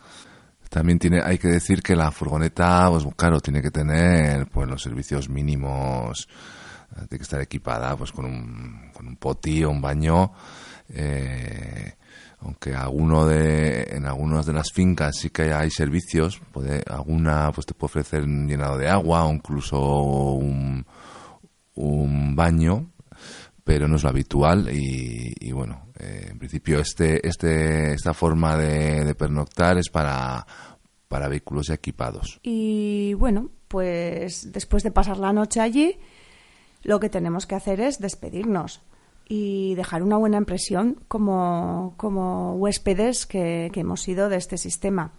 También tiene hay que decir que la furgoneta pues claro tiene que tener pues los servicios mínimos eh, tiene que estar equipada pues con un con un poti o un baño eh, aunque alguno de en algunas de las fincas sí que hay servicios puede alguna pues te puede ofrecer un llenado de agua o incluso un, baño pero no es lo habitual y, bueno eh, en principio este este esta forma de, de pernoctar es para para vehículos ya equipados. Y bueno, pues después de pasar la noche allí, lo que tenemos que hacer es despedirnos y dejar una buena impresión como, como huéspedes que, que hemos sido de este sistema.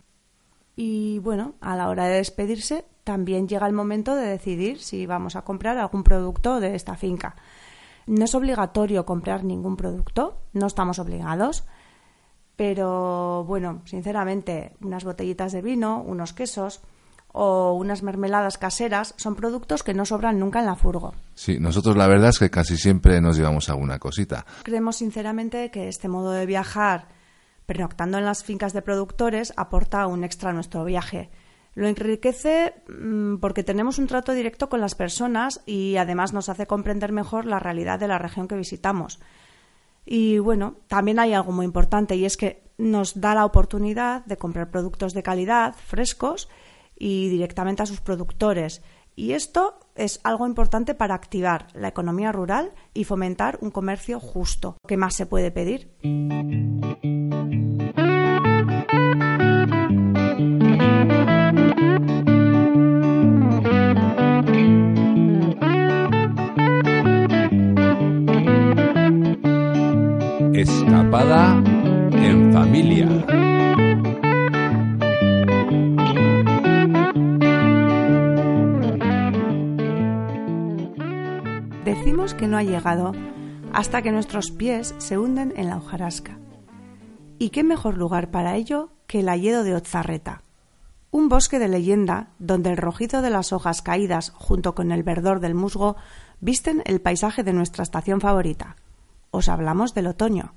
Y bueno, a la hora de despedirse, también llega el momento de decidir si vamos a comprar algún producto de esta finca. No es obligatorio comprar ningún producto, no estamos obligados, pero bueno, sinceramente, unas botellitas de vino, unos quesos o unas mermeladas caseras son productos que no sobran nunca en la furgo. sí nosotros la verdad es que casi siempre nos llevamos alguna cosita Creemos sinceramente que este modo de viajar, pernoctando en las fincas de productores, aporta un extra a nuestro viaje. Lo enriquece mm, porque tenemos un trato directo con las personas y además nos hace comprender mejor la realidad de la región que visitamos. Y bueno, también hay algo muy importante y es que nos da la oportunidad de comprar productos de calidad, frescos y directamente a sus productores. Y esto es algo importante para activar la economía rural y fomentar un comercio justo. ¿Qué más se puede pedir? escapada en familia Decimos que no ha llegado hasta que nuestros pies se hunden en la hojarasca. ¿Y qué mejor lugar para ello que el hayedo de Otzarreta? Un bosque de leyenda donde el rojizo de las hojas caídas junto con el verdor del musgo visten el paisaje de nuestra estación favorita. Os hablamos del otoño.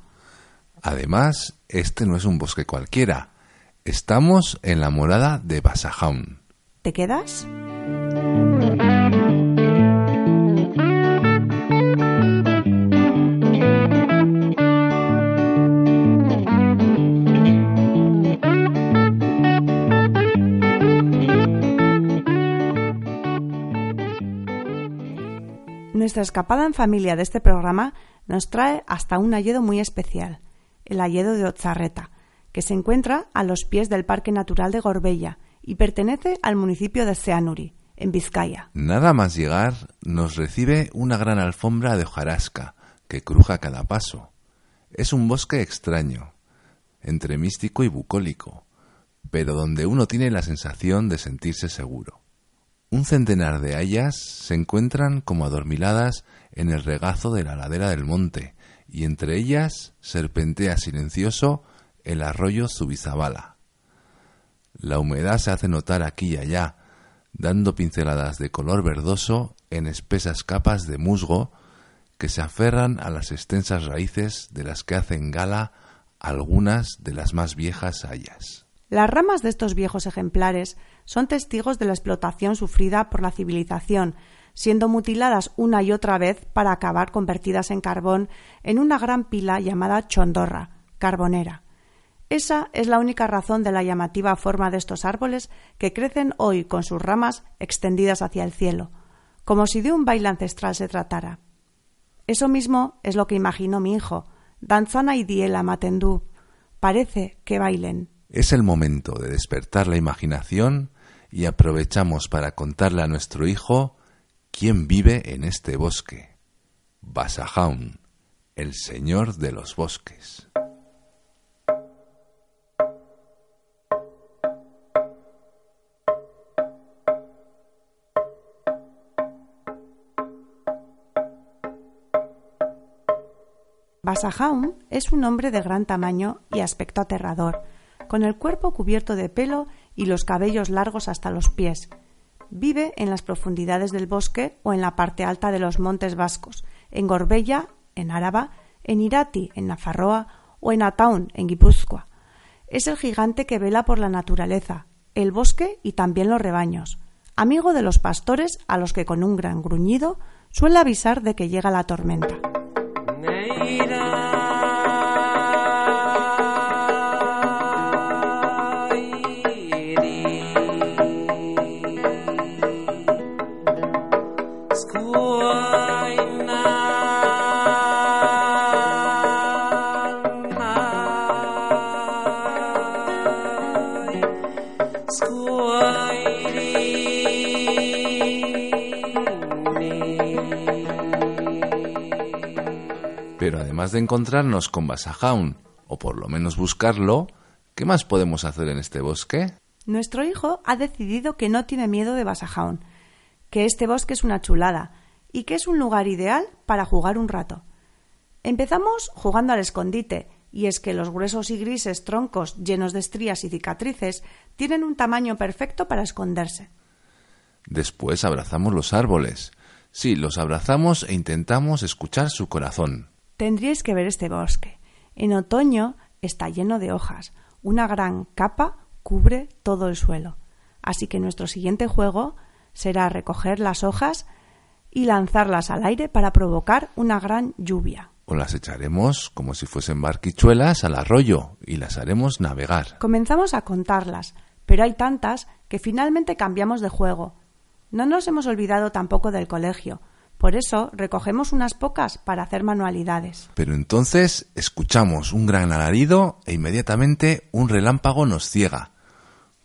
Además, este no es un bosque cualquiera. Estamos en la morada de Basajaun. ¿Te quedas? Nuestra escapada en familia de este programa nos trae hasta un hayedo muy especial, el hayedo de Otzarreta, que se encuentra a los pies del Parque Natural de Gorbella y pertenece al municipio de Seanuri, en Vizcaya. Nada más llegar, nos recibe una gran alfombra de hojarasca que cruja cada paso. Es un bosque extraño, entre místico y bucólico, pero donde uno tiene la sensación de sentirse seguro. Un centenar de hayas se encuentran como adormiladas en el regazo de la ladera del monte, y entre ellas serpentea silencioso el arroyo Zubizabala. La humedad se hace notar aquí y allá, dando pinceladas de color verdoso en espesas capas de musgo que se aferran a las extensas raíces de las que hacen gala algunas de las más viejas hayas. Las ramas de estos viejos ejemplares son testigos de la explotación sufrida por la civilización, siendo mutiladas una y otra vez para acabar convertidas en carbón en una gran pila llamada chondorra, carbonera. Esa es la única razón de la llamativa forma de estos árboles que crecen hoy con sus ramas extendidas hacia el cielo, como si de un baile ancestral se tratara. Eso mismo es lo que imaginó mi hijo, Danzana y Diela Matendú. Parece que bailen. Es el momento de despertar la imaginación y aprovechamos para contarle a nuestro hijo quién vive en este bosque. Basajaun, el señor de los bosques. Basajaun es un hombre de gran tamaño y aspecto aterrador, con el cuerpo cubierto de pelo y los cabellos largos hasta los pies. vive en las profundidades del bosque o en la parte alta de los montes vascos, en Gorbella, en Áraba, en Irati, en Nafarroa o en Ataun, en Guipúzcoa. Es el gigante que vela por la naturaleza, el bosque y también los rebaños. Amigo de los pastores a los que con un gran gruñido suele avisar de que llega la tormenta. De encontrarnos con Basajaun, o por lo menos buscarlo, ¿qué más podemos hacer en este bosque? Nuestro hijo ha decidido que no tiene miedo de Basajaun, que este bosque es una chulada y que es un lugar ideal para jugar un rato. Empezamos jugando al escondite, y es que los gruesos y grises troncos llenos de estrías y cicatrices tienen un tamaño perfecto para esconderse. Después abrazamos los árboles. Sí, los abrazamos e intentamos escuchar su corazón. Tendríais que ver este bosque. En otoño está lleno de hojas. Una gran capa cubre todo el suelo. Así que nuestro siguiente juego será recoger las hojas y lanzarlas al aire para provocar una gran lluvia. O las echaremos como si fuesen barquichuelas al arroyo y las haremos navegar. Comenzamos a contarlas, pero hay tantas que finalmente cambiamos de juego. No nos hemos olvidado tampoco del colegio. Por eso recogemos unas pocas para hacer manualidades. Pero entonces escuchamos un gran alarido e inmediatamente un relámpago nos ciega.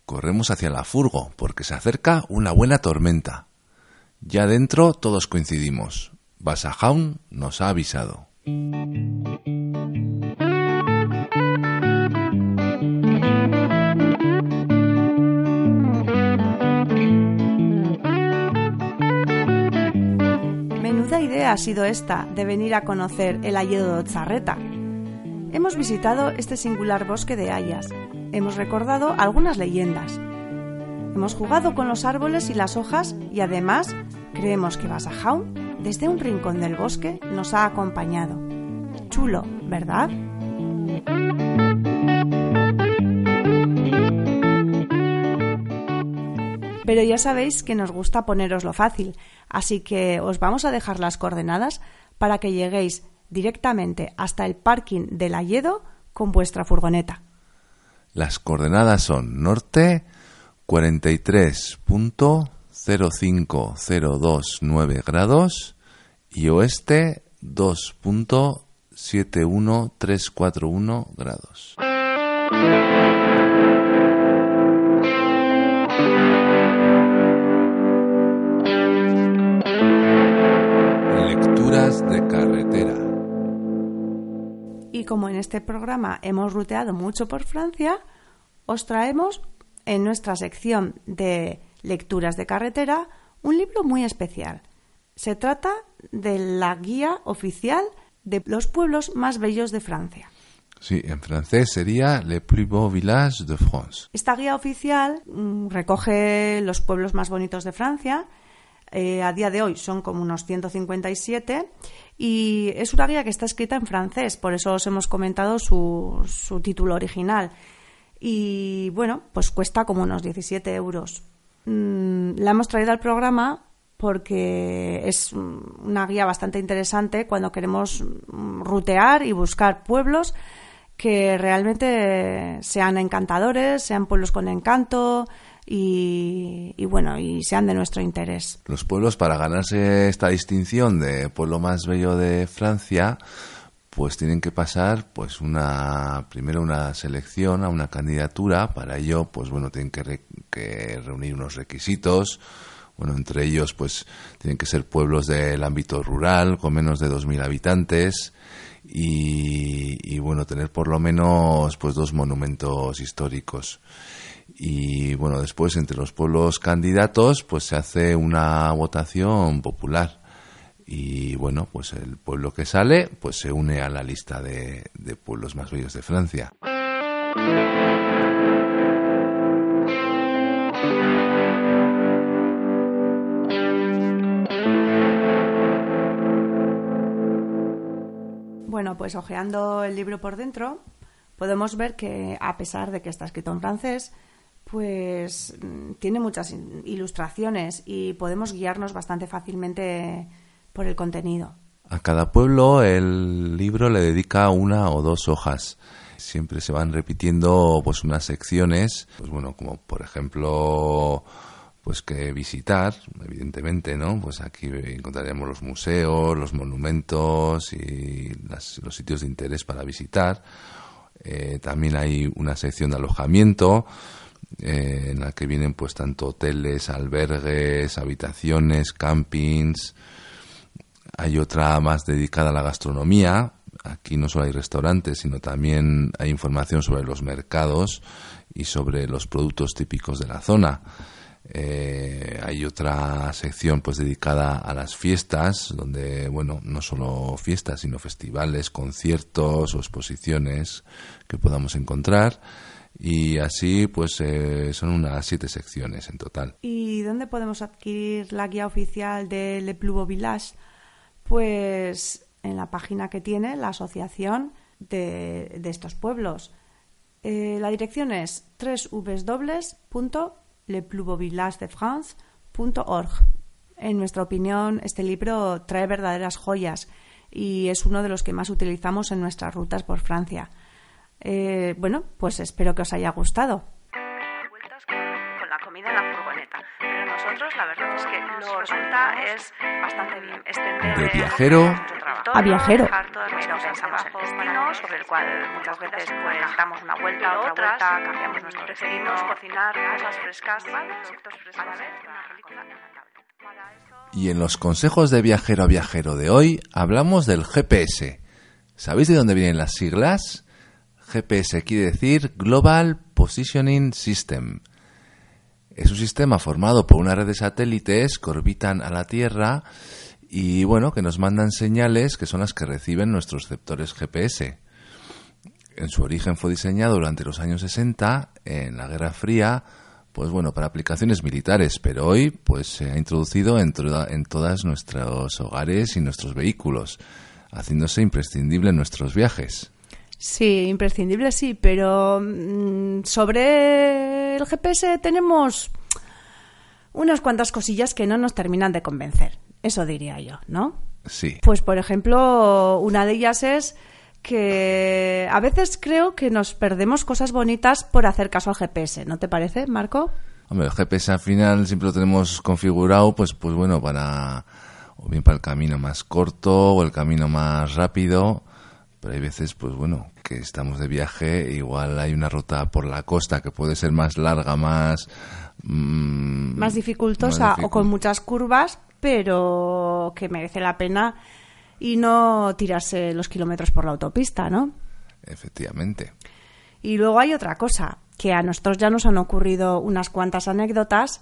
Corremos hacia la furgo porque se acerca una buena tormenta. Ya dentro todos coincidimos. Basajaun nos ha avisado. Ha sido esta de venir a conocer el Alledo de Otzarreta. Hemos visitado este singular bosque de hayas. Hemos recordado algunas leyendas. Hemos jugado con los árboles y las hojas y además creemos que Basajaun, desde un rincón del bosque, nos ha acompañado. Chulo, ¿verdad? Pero ya sabéis que nos gusta poneroslo fácil, así que os vamos a dejar las coordenadas para que lleguéis directamente hasta el parking del Alledo con vuestra furgoneta. Las coordenadas son norte 43.05029 grados y oeste 2.71341 grados. De carretera. Y como en este programa hemos ruteado mucho por Francia, os traemos en nuestra sección de lecturas de carretera un libro muy especial. Se trata de la guía oficial de los pueblos más bellos de Francia. Sí, en francés sería Les plus beaux villages de France. Esta guía oficial mm, recoge los pueblos más bonitos de Francia. Eh, a día de hoy son como unos 157 y es una guía que está escrita en francés, por eso os hemos comentado su, su título original. Y bueno, pues cuesta como unos 17 euros. Mm, la hemos traído al programa porque es una guía bastante interesante cuando queremos rutear y buscar pueblos que realmente sean encantadores, sean pueblos con encanto y, y, bueno, y sean de nuestro interés. Los pueblos, para ganarse esta distinción de pueblo más bello de Francia, pues tienen que pasar pues una primero una selección a una candidatura para ello pues bueno tienen que, re, que reunir unos requisitos bueno, entre ellos, pues tienen que ser pueblos del ámbito rural, con menos de 2.000 habitantes, y, y, bueno, tener por lo menos pues dos monumentos históricos y bueno, después entre los pueblos candidatos pues se hace una votación popular y bueno, pues el pueblo que sale pues se une a la lista de, de pueblos más bellos de Francia. Bueno, pues hojeando el libro por dentro, podemos ver que, a pesar de que está escrito en francés, pues tiene muchas ilustraciones y podemos guiarnos bastante fácilmente por el contenido. A cada pueblo el libro le dedica una o dos hojas. Siempre se van repitiendo pues unas secciones, pues bueno, como por ejemplo pues que visitar, evidentemente, ¿no? Pues aquí encontraremos los museos, los monumentos y las- los sitios de interés para visitar. Eh, también hay una sección de alojamiento eh, en la que vienen pues tanto hoteles, albergues, habitaciones, campings. Hay otra más dedicada a la gastronomía. Aquí no solo hay restaurantes, sino también hay información sobre los mercados y sobre los productos típicos de la zona. Eh, hay otra sección pues dedicada a las fiestas, donde bueno, no solo fiestas, sino festivales, conciertos o exposiciones que podamos encontrar. Y así pues eh, son unas siete secciones en total. ¿Y dónde podemos adquirir la guía oficial de Le Beau Village? Pues en la página que tiene la asociación de, estos pueblos. Eh, la dirección es www.leplusbeauvillagedefrance.org. En nuestra opinión, este libro trae verdaderas joyas y es uno de los que más utilizamos en nuestras rutas por Francia. Eh, bueno, pues espero que os haya gustado. vueltas con, con la comida en la furgoneta. Pero nosotros la verdad es que lo resulta es bastante bien. Extender De viajero a viajero. dejar todas nuestras pensamos el destino, sobre el cual muchas veces pues damos una vuelta, otra vuelta, cambiamos nuestros destinos, cocinar cosas frescas, productos frescos. Para ver una película inolvidable. Para eso- Y en los consejos de viajero a viajero de hoy hablamos del GPS. ¿Sabéis de dónde vienen las siglas? GPS quiere decir Global Positioning System. Es un sistema formado por una red de satélites que orbitan a la Tierra y bueno, que nos mandan señales que son las que reciben nuestros receptores GPS. En su origen fue diseñado durante los años 60 en la Guerra Fría, pues bueno, para aplicaciones militares, pero hoy pues se ha introducido en, en todos nuestros hogares y nuestros vehículos, haciéndose imprescindible en nuestros viajes. Sí, imprescindible sí, pero mm, sobre el GPS tenemos unas cuantas cosillas que no nos terminan de convencer. Eso diría yo, ¿no? Sí, Pues, por ejemplo, una de ellas es que a veces creo que nos perdemos cosas bonitas por hacer caso al GPS, ¿no te parece, Marco? Hombre, el GPS al final siempre lo tenemos configurado, pues, pues bueno, para o bien para el camino más corto o el camino más rápido, pero hay veces, pues bueno, que estamos de viaje, igual hay una ruta por la costa que puede ser más larga, más mm, Más dificultosa más o con muchas curvas, pero que merece la pena y no tirarse los kilómetros por la autopista, ¿no? Efectivamente. Y luego hay otra cosa, que a nosotros ya nos han ocurrido unas cuantas anécdotas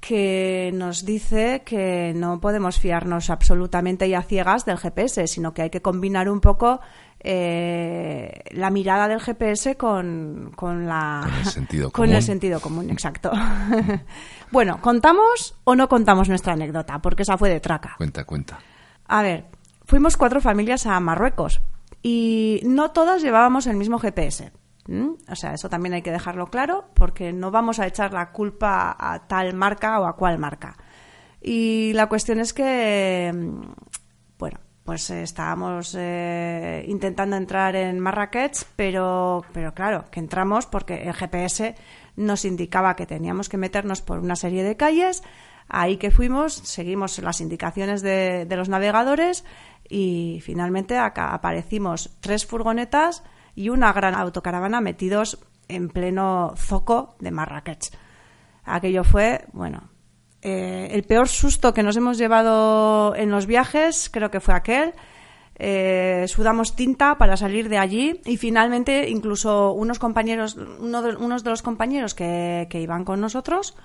que nos dice que no podemos fiarnos absolutamente y a ciegas del GPS, sino que hay que combinar un poco eh, la mirada del GPS con, con la Con el sentido con común. el sentido común, exacto. bueno, ¿contamos o no contamos nuestra anécdota? Porque esa fue de traca. Cuenta, cuenta. A ver, fuimos cuatro familias a Marruecos y no todas llevábamos el mismo GPS. ¿M? O sea, eso también hay que dejarlo claro porque no vamos a echar la culpa a tal marca o a cual marca. Y la cuestión es que, mm, bueno, pues estábamos eh, intentando entrar en Marrakech, pero, pero claro, que entramos porque el GPS nos indicaba que teníamos que meternos por una serie de calles. Ahí que fuimos, seguimos las indicaciones de, de los navegadores y finalmente acá aparecimos tres furgonetas y una gran autocaravana metidos en pleno zoco de Marrakech. Aquello fue, bueno, eh, el peor susto que nos hemos llevado en los viajes creo que fue aquel. Eh, sudamos tinta para salir de allí y finalmente incluso unos compañeros, uno de, unos de los compañeros que, que iban con nosotros,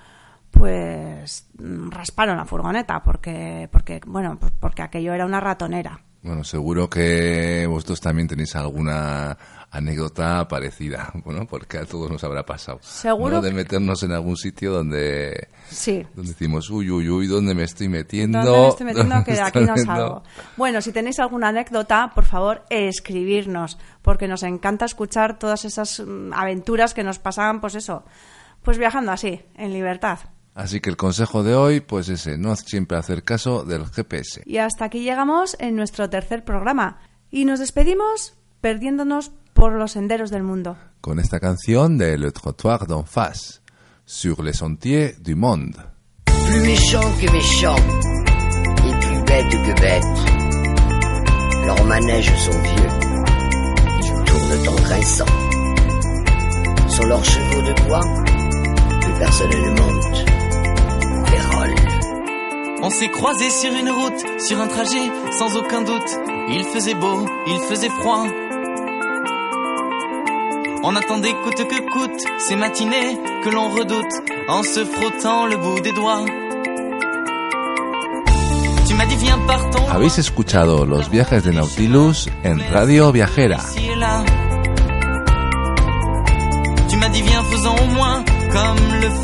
pues mm, rasparon la furgoneta porque, porque bueno, pues porque aquello era una ratonera. Bueno, seguro que vosotros también tenéis alguna anécdota parecida, bueno, porque a todos nos habrá pasado. Seguro ¿no? De meternos en algún sitio donde, Sí. donde decimos, uy, uy, uy, ¿dónde me estoy metiendo? ¿Dónde me estoy metiendo? ¿Dónde Que de aquí no metiendo?". salgo. Bueno, si tenéis alguna anécdota, por favor, escribirnos, porque nos encanta escuchar todas esas mm, aventuras que nos pasaban, pues eso, pues viajando así, en libertad. Así que el consejo de hoy, pues ese, no siempre hacer caso del GPS. Y hasta aquí llegamos en nuestro tercer programa. Y nos despedimos perdiéndonos por los senderos del mundo. Con esta canción de Le Trottoir d'en face, sur les sentiers du monde. plus méchant que méchant, et plus bête que bête. Leurs manèges sont vieux, ils tournent en grinçant. Sur leurs chevaux de bois, plus personne ne monte. On s'est croisés sur une route, sur un trajet, sans aucun doute. Il faisait beau, il faisait froid. On attendait coûte que coûte ces matinées que l'on redoute en se frottant le bout des doigts. Tu m'as dit viens partons. Habéis escuchado los viajes de Nautilus en Radio Viajera.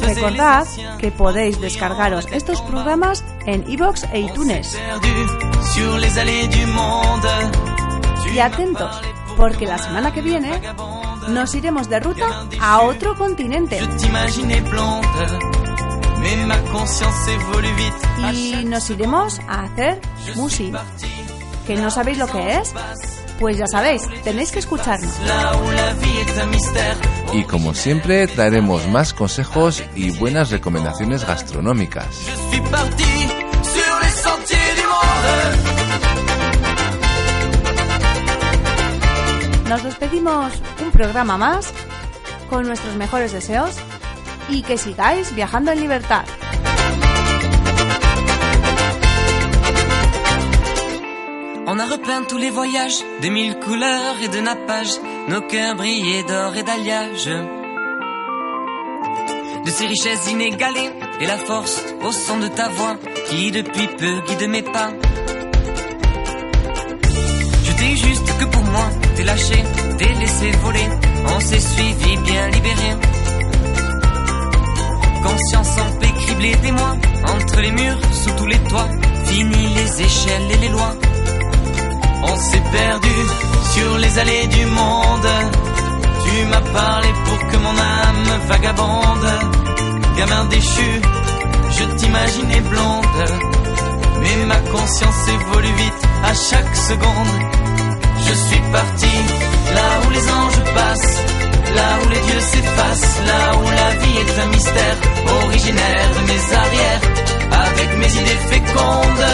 Recordad que podéis descargaros estos programas en iVoox e iTunes. Y atentos, porque la semana que viene nos iremos de ruta a otro continente y nos iremos a hacer musi. partie, ¿Que no sabéis lo que es? Pues ya sabéis, tenéis que escucharnos. Y como siempre, traeremos más consejos y buenas recomendaciones gastronómicas. Nos despedimos un programa más con nuestros mejores deseos y que sigáis viajando en libertad. On a repeint tous les voyages de mille couleurs et de nappages, nos cœurs brillaient d'or et d'alliage. De ces richesses inégalées et la force au son de ta voix qui depuis peu guide mes pas. Que pour moi, t'es lâché, t'es laissé voler, on s'est suivi bien libéré. Conscience en paix criblée des entre les murs, sous tous les toits, fini les échelles et les lois. On s'est perdu sur les allées du monde. Tu m'as parlé pour que mon âme vagabonde. Gamin déchu, je t'imaginais blonde. Mais ma conscience évolue vite à chaque seconde. Je suis parti là où les anges passent, là où les dieux s'effacent, là où la vie est un mystère originaire de mes arrières, avec mes idées fécondes.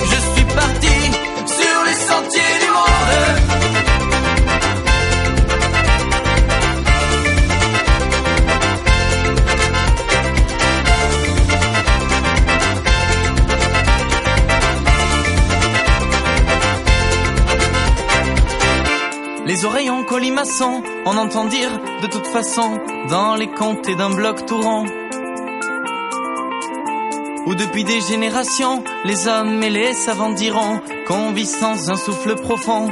Je suis parti sur les sentiers du monde. Les oreilles en colimaçon, on entend dire de toute façon dans les comtés d'un bloc tout rond. Où depuis des générations, les hommes et les savants diront qu'on vit sans un souffle profond.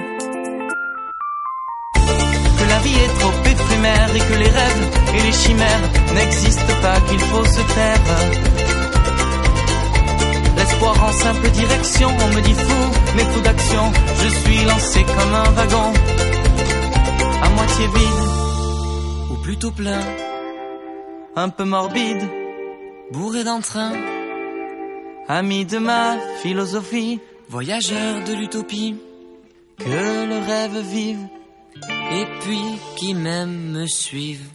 Que la vie est trop éphémère et que les rêves et les chimères n'existent pas, qu'il faut se taire. L'espoir en simple direction, on me dit fou, mais fou d'action, je suis lancé comme un wagon, à moitié vide, ou plutôt plein, un peu morbide, bourré d'entrain, ami de ma philosophie, voyageur de l'utopie, que le rêve vive, et puis qui même me suive.